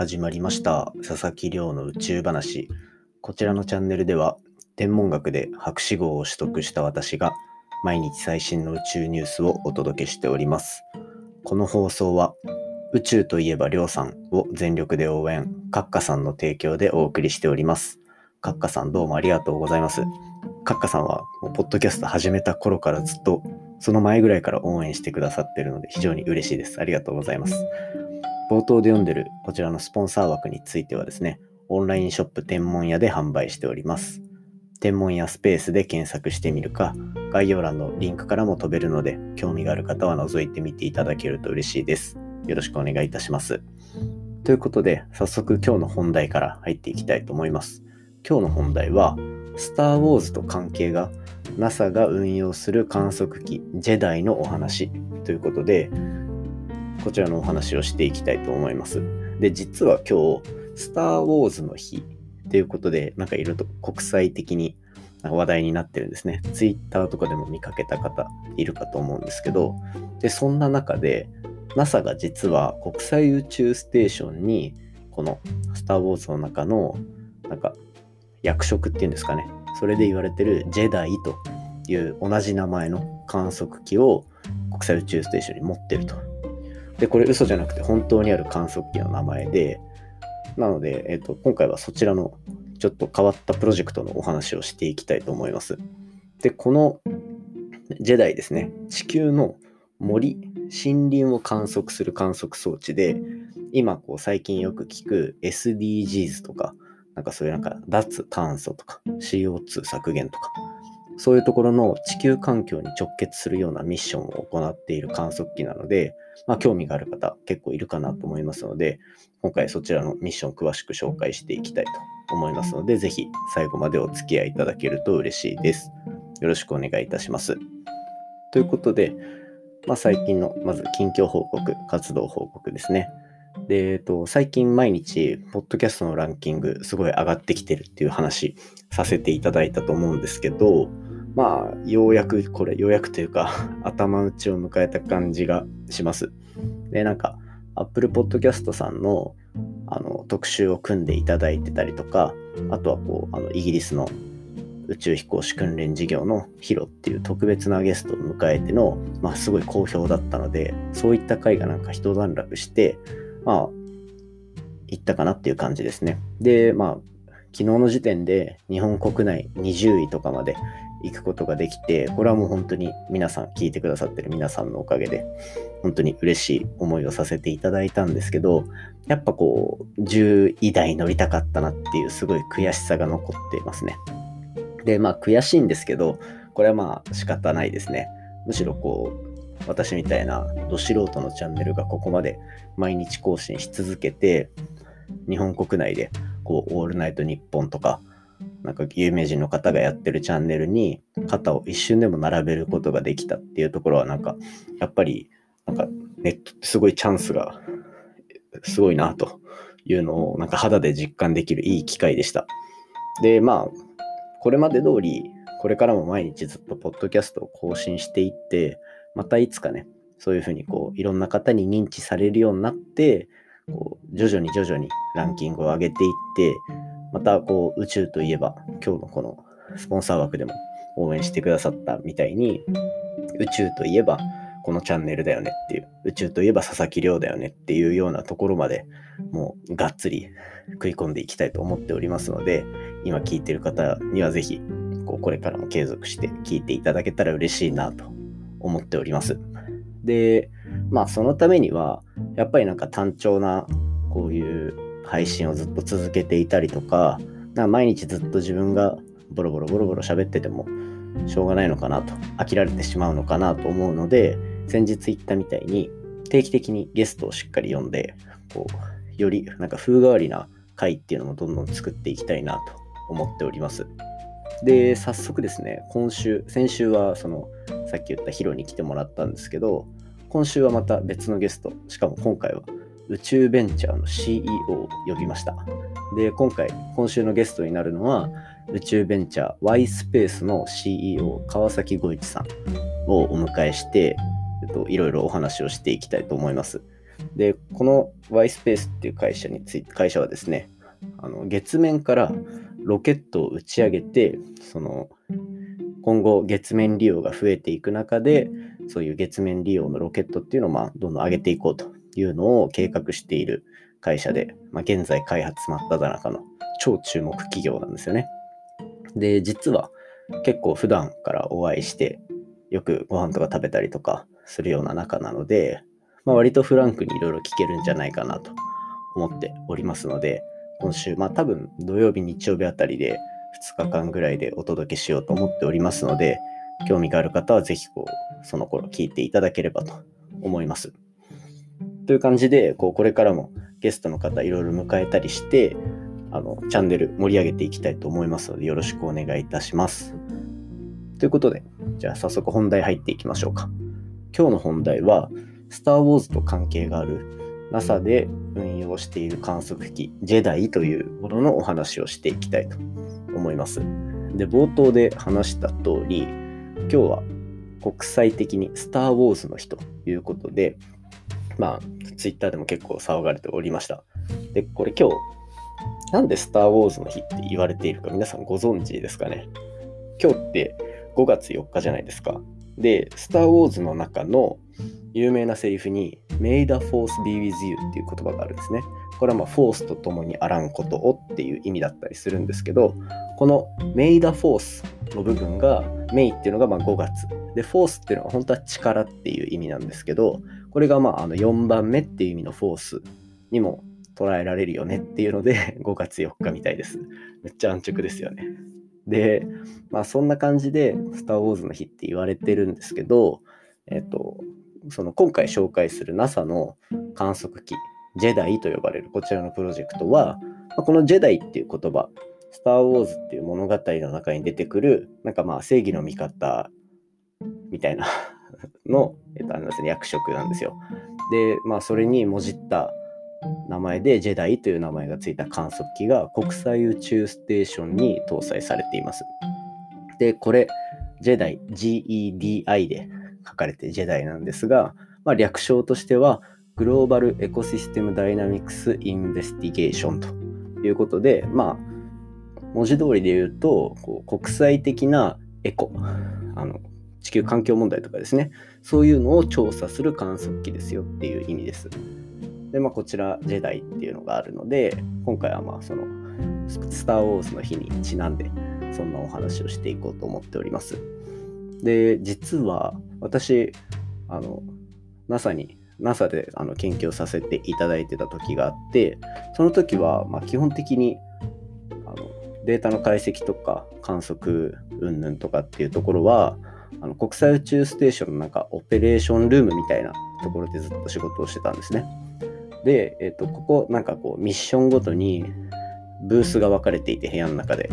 始まりました。佐々木亮の宇宙話。こちらのチャンネルでは天文学で博士号を取得した私が毎日最新の宇宙ニュースをお届けしております。この放送は宇宙といえば亮さんを全力で応援カッカさんの提供でお送りしております。カッカさんどうもありがとうございます。カッカさんはポッドキャスト始めた頃からずっとその前ぐらいから応援してくださってるので非常に嬉しいです。ありがとうございます冒頭で読んでるこちらのスポンサー枠についてはですね、オンラインショップ天文屋で販売しております。天文屋スペースで検索してみるか、概要欄のリンクからも飛べるので、興味がある方は覗いてみていただけると嬉しいです。よろしくお願いいたします。ということで、早速今日の本題から入っていきたいと思います。今日の本題は、スター・ウォーズと関係が NASA が運用する観測機ジェダイのお話ということで、こちらのお話をしていきたいと思います。で、実は今日、スター・ウォーズの日ということで、なんかいろいろと国際的に話題になってるんですね。ツイッターとかでも見かけた方いるかと思うんですけど、で、そんな中で、NASA が実は国際宇宙ステーションに、このスター・ウォーズの中の、なんか、役職っていうんですかね。それで言われてるジェダイという同じ名前の観測機を国際宇宙ステーションに持ってるとで、これ嘘じゃなくて本当にある観測機の名前で、なので、えっ、ー、と、今回はそちらのちょっと変わったプロジェクトのお話をしていきたいと思います。で、このジェダイですね、地球の森、森林を観測する観測装置で、今こう最近よく聞く SDGs とか、なんかそういうなんか脱炭素とか CO2 削減とか、そういうところの地球環境に直結するようなミッションを行っている観測機なので、まあ、興味がある方結構いるかなと思いますので、今回そちらのミッションを詳しく紹介していきたいと思いますので、ぜひ最後までお付き合いいただけると嬉しいです。よろしくお願いいたします。ということで、まあ、最近のまず近況報告、活動報告ですね。で、えっと、最近毎日、ポッドキャストのランキング、すごい上がってきてるっていう話させていただいたと思うんですけど、まあ、ようやく、これ、ようやくというか 頭打ちを迎えた感じがします。で、なんか、Apple Podcast さんのあの特集を組んでいただいてたりとか、あとはこう、あのイギリスの宇宙飛行士訓練事業のヒロっていう特別なゲストを迎えての、まあ、すごい好評だったので、そういった回がなんか一段落して、まあ、行ったかなっていう感じですね。で、まあ、昨日の時点で日本国内20位とかまで行くことができて、これはもう本当に皆さん、聞いてくださってる皆さんのおかげで、本当に嬉しい思いをさせていただいたんですけど、やっぱこう、10位台乗りたかったなっていうすごい悔しさが残っていますね。で、まあ悔しいんですけど、これはまあ仕方ないですね。むしろこう、私みたいなど素人のチャンネルがここまで毎日更新し続けて、日本国内でこう、オールナイトニッポンとか、なんか有名人の方がやってるチャンネルに肩を一瞬でも並べることができたっていうところはなんかやっぱりなんかネットってすごいチャンスがすごいなというのをなんか肌で実感できるいい機会でした。でまあこれまで通りこれからも毎日ずっとポッドキャストを更新していってまたいつかねそういうふうにこういろんな方に認知されるようになってこう徐々に徐々にランキングを上げていってまたこう宇宙といえば今日のこのスポンサー枠でも応援してくださったみたいに宇宙といえばこのチャンネルだよねっていう宇宙といえば佐々木亮だよねっていうようなところまでもうがっつり食い込んでいきたいと思っておりますので今聞いてる方にはぜひここれからも継続して聞いていただけたら嬉しいなと思っております。でまあそのためにはやっぱりなんか単調なこういう配信をずっと続けていたりとか、か毎日ずっと自分がボロボロボロボロ喋っててもしょうがないのかなと、飽きられてしまうのかなと思うので、先日言ったみたいに定期的にゲストをしっかり読んで、こう、よりなんか風変わりな回っていうのもどんどん作っていきたいなと思っております。で、早速ですね、今週、先週はその、さっき言ったヒロに来てもらったんですけど、今週はまた別のゲスト、しかも今回は宇宙ベンチャーの CEO を呼びました。で、今回、今週のゲストになるのは、宇宙ベンチャー Y スペースの CEO 川崎吾一さんをお迎えして、えっと、いろいろお話をしていきたいと思います。で、この Y スペースっていう会社について、会社はですね、あの月面からロケットを打ち上げて、その今後月面利用が増えていく中で、そういう月面利用のロケットっていうのをまあどんどん上げていこうというのを計画している会社で、まあ、現在開発真っ只中の超注目企業なんですよね。で、実は結構普段からお会いして、よくご飯とか食べたりとかするような仲なので、まあ、割とフランクにいろいろ聞けるんじゃないかなと思っておりますので、今週、まあ多分土曜日、日曜日あたりで2日間ぐらいでお届けしようと思っておりますので、興味がある方はぜひこう、その頃聞いていただければと思います。という感じで、こう、これからもゲストの方いろいろ迎えたりして、あの、チャンネル盛り上げていきたいと思いますので、よろしくお願いいたします。ということで、じゃあ早速本題入っていきましょうか。今日の本題は、スター・ウォーズと関係がある NASA で運用している観測機、ジェダイというもののお話をしていきたいと思います。で、冒頭で話した通り、今日は国際的にスター・ウォーズの日ということで、まあ、ツイッターでも結構騒がれておりました。で、これ今日、なんでスター・ウォーズの日って言われているか皆さんご存知ですかね？今日って5月4日じゃないですか。で、スター・ウォーズの中の有名なセリフに May the Force be with you っていう言葉があるんですね。これはまあフォースと共にあらんことをっていう意味だったりするんですけど、この May the Force の部分が May っていうのがまあ5月。で、Force っていうのは本当は力っていう意味なんですけど、これがまああの4番目っていう意味の Force にも捉えられるよねっていうので 5月4日みたいです。めっちゃ安直ですよね。で、まあそんな感じでスター・ウォーズの日って言われてるんですけど、えっと、その今回紹介する NASA の観測機、ジェダイと呼ばれるこちらのプロジェクトは、まあこのジェダイっていう言葉、スター・ウォーズっていう物語の中に出てくる、なんかまあ正義の味方みたいな の、えっと、あれですね、役職なんですよ。で、まあそれにもじった名前でジェダイという名前がついた観測機が国際宇宙ステーションに搭載されています。で、これ、ジェダイ、GEDI で書かれてジェダイなんですが、まあ、略称としてはグローバルエコシステムダイナミクスインベスティゲーションということで、まあ、文字通りで言うと、こう国際的なエコ、あの地球環境問題とかですね、そういうのを調査する観測機ですよっていう意味です。で、まあ、こちら、ジェダイっていうのがあるので、今回はまあ、その、スター・ウォーズの日にちなんで、そんなお話をしていこうと思っております。で、実は私、あの、NASA に、NASA であの研究をさせていただいてた時があって、その時は、ま、基本的にデータの解析とか観測云々とかっていうところは、あの国際宇宙ステーションのなんかオペレーションルームみたいなところでずっと仕事をしてたんですね。で、えっ、と、ここなんかこうミッションごとにブースが分かれていて部屋の中で、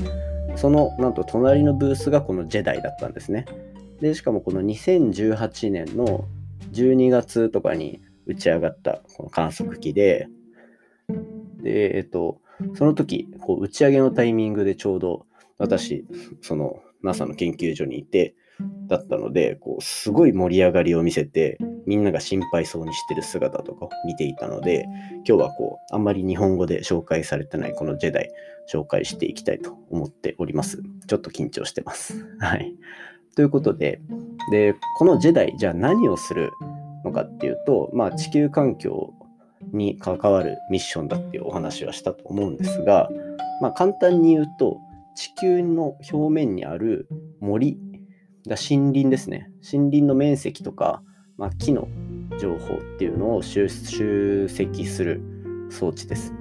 そのなんと隣のブースがこのジェダイだったんですね。で、しかもこの2018年の12月とかに打ち上がったこの観測機で、で、えっと、その時、こう打ち上げのタイミングでちょうど私、その NASA の研究所にいて、だったので、こうすごい盛り上がりを見せて、みんなが心配そうにしてる姿とかを見ていたので、今日はこう、あんまり日本語で紹介されてないこのジェダイ、紹介していきたいと思っております。ちょっと緊張してます。はい。ということで、で、このジェダイ、じゃあ何をするのかっていうと、まあ、地球環境に関わるミッションだっていうお話はしたと思うんですが、まあ、簡単に言うと、地球の表面にある森が森林ですね。森林の面積とか、まあ、木の情報っていうのを集積する装置です。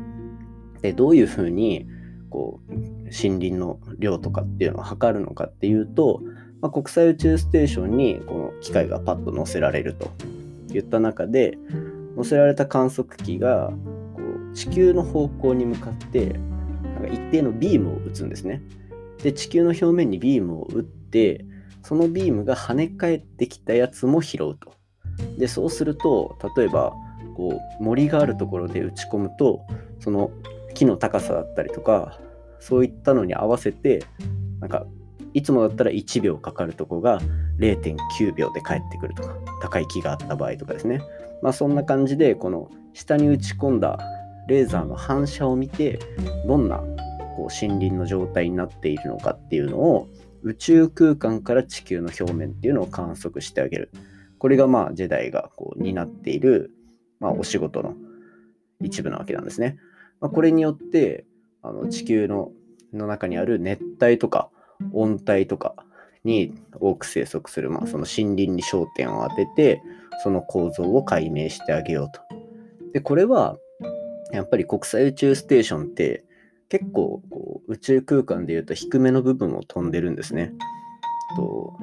で、どういうふうにこう森林の量とかっていうのを測るのかっていうと、まあ、国際宇宙ステーションにこの機械がパッと載せられるといった中で載せられた観測機がこう地球の方向に向かってなんか一定のビームを打つんですね。で地球の表面にビームを打ってそのビームが跳ね返ってきたやつも拾うと。でそうすると例えばこう森があるところで打ち込むとその木の高さだったりとかそういったのに合わせてなんかいつもだったら1秒かかるとこが0.9秒で返ってくるとか、高い木があった場合とかですね。まあそんな感じで、この下に打ち込んだレーザーの反射を見て、どんなこう森林の状態になっているのかっていうのを宇宙空間から地球の表面っていうのを観測してあげる。これがまあジェダイがこう担っている、まあ、お仕事の一部なわけなんですね。まあ、これによってあの地球のの中にある熱帯とか温帯とかに多く生息する、まあ、その森林に焦点を当ててその構造を解明してあげようと。でこれはやっぱり国際宇宙ステーションって結構こう宇宙空間でいうと低めの部分を飛んでるんですね。と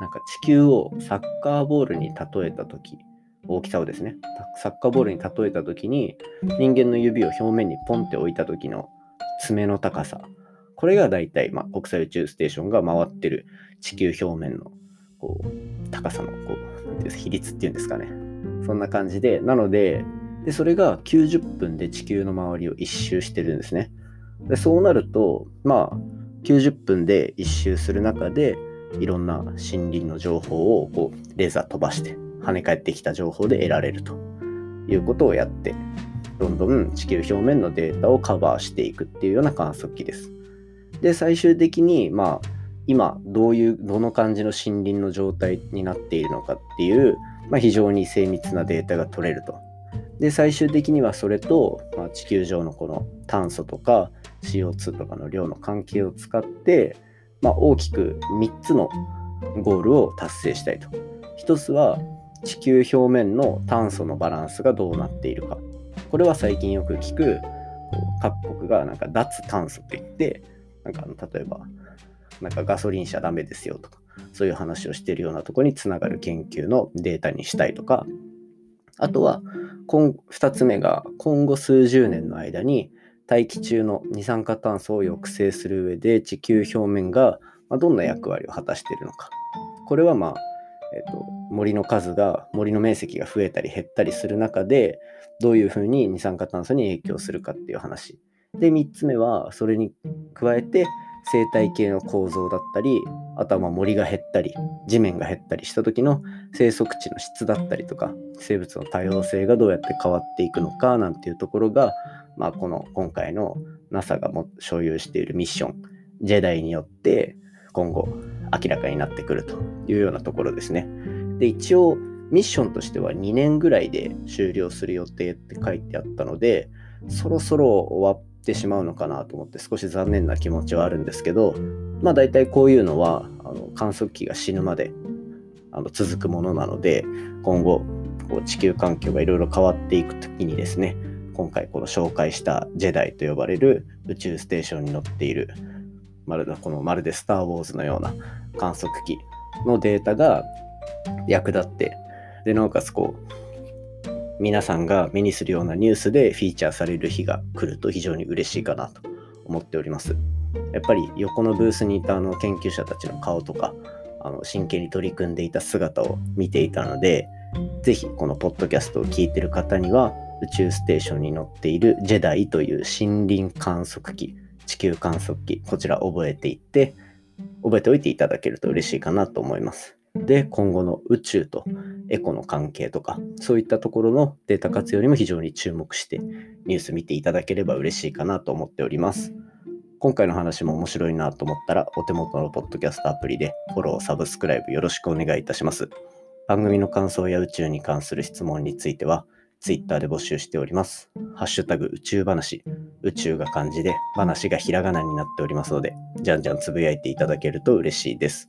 なんか地球をサッカーボールに例えた時大きさをですねサッカーボールに例えた時に人間の指を表面にポンって置いた時の爪の高さこれが大体、まあ、国際宇宙ステーションが回ってる地球表面のこう高さのこう比率っていうんですかねそんな感じでなのででそれが90分で地球の周りを一周してるんですねでそうなるとまあ90分で一周する中でいろんな森林の情報をこうレーザー飛ばして跳ね返ってきた情報で得られるということをやってどんどん地球表面のデータをカバーしていくっていうような観測機です。で最終的にまあ今どういうどの感じの森林の状態になっているのかっていう、まあ、非常に精密なデータが取れると。で最終的にはそれと、まあ、地球上のこの炭素とか CO2 とかの量の関係を使って、まあ、大きく3つのゴールを達成したいと。1つは地球表面の炭素のバランスがどうなっているか。これは最近よく聞く各国がなんか脱炭素って言ってなんか例えばなんかガソリン車ダメですよとかそういう話をしているようなところにつながる研究のデータにしたいとかあとは今2つ目が今後数十年の間に大気中の二酸化炭素を抑制する上で地球表面がどんな役割を果たしているのか。これはまあ、えっと、森の数が森の面積が増えたり減ったりする中でどういうふうに二酸化炭素に影響するかっていう話。で3つ目はそれに加えて生態系の構造だったりあとはま森が減ったり地面が減ったりした時の生息地の質だったりとか生物の多様性がどうやって変わっていくのかなんていうところがまあ、この今回の NASA がも所有しているミッション、ジェダイによって今後明らかになってくるというようなところですね。で、一応ミッションとしては2年ぐらいで終了する予定って書いてあったので、そろそろ終わってしまうのかなと思って少し残念な気持ちはあるんですけど、まあ大体こういうのはあの観測機が死ぬまであの続くものなので、今後こう地球環境がいろいろ変わっていく時にですね、今回この紹介したジェダイと呼ばれる宇宙ステーションに乗っているまるでこのまるでスター・ウォーズのような観測機のデータが役立ってでなおかつこう皆さんが目にするようなニュースでフィーチャーされる日が来ると非常に嬉しいかなと思っております。やっぱり横のブースにいたあの研究者たちの顔とかあの真剣に取り組んでいた姿を見ていたので、ぜひこのポッドキャストを聞いている方には宇宙ステーションに乗っているジェダイという森林観測機、地球観測機、こちら覚えていって、覚えておいていただけると嬉しいかなと思います。で、今後の宇宙とエコの関係とか、そういったところのデータ活用にも非常に注目してニュース見ていただければ嬉しいかなと思っております。今回の話も面白いなと思ったら、お手元のポッドキャストアプリでフォロー、サブスクライブよろしくお願いいたします。番組の感想や宇宙に関する質問については、ツイッターで募集しております。ハッシュタグ宇宙話、宇宙が漢字で、話がひらがなになっておりますので、じゃんじゃんつぶやいていただけると嬉しいです。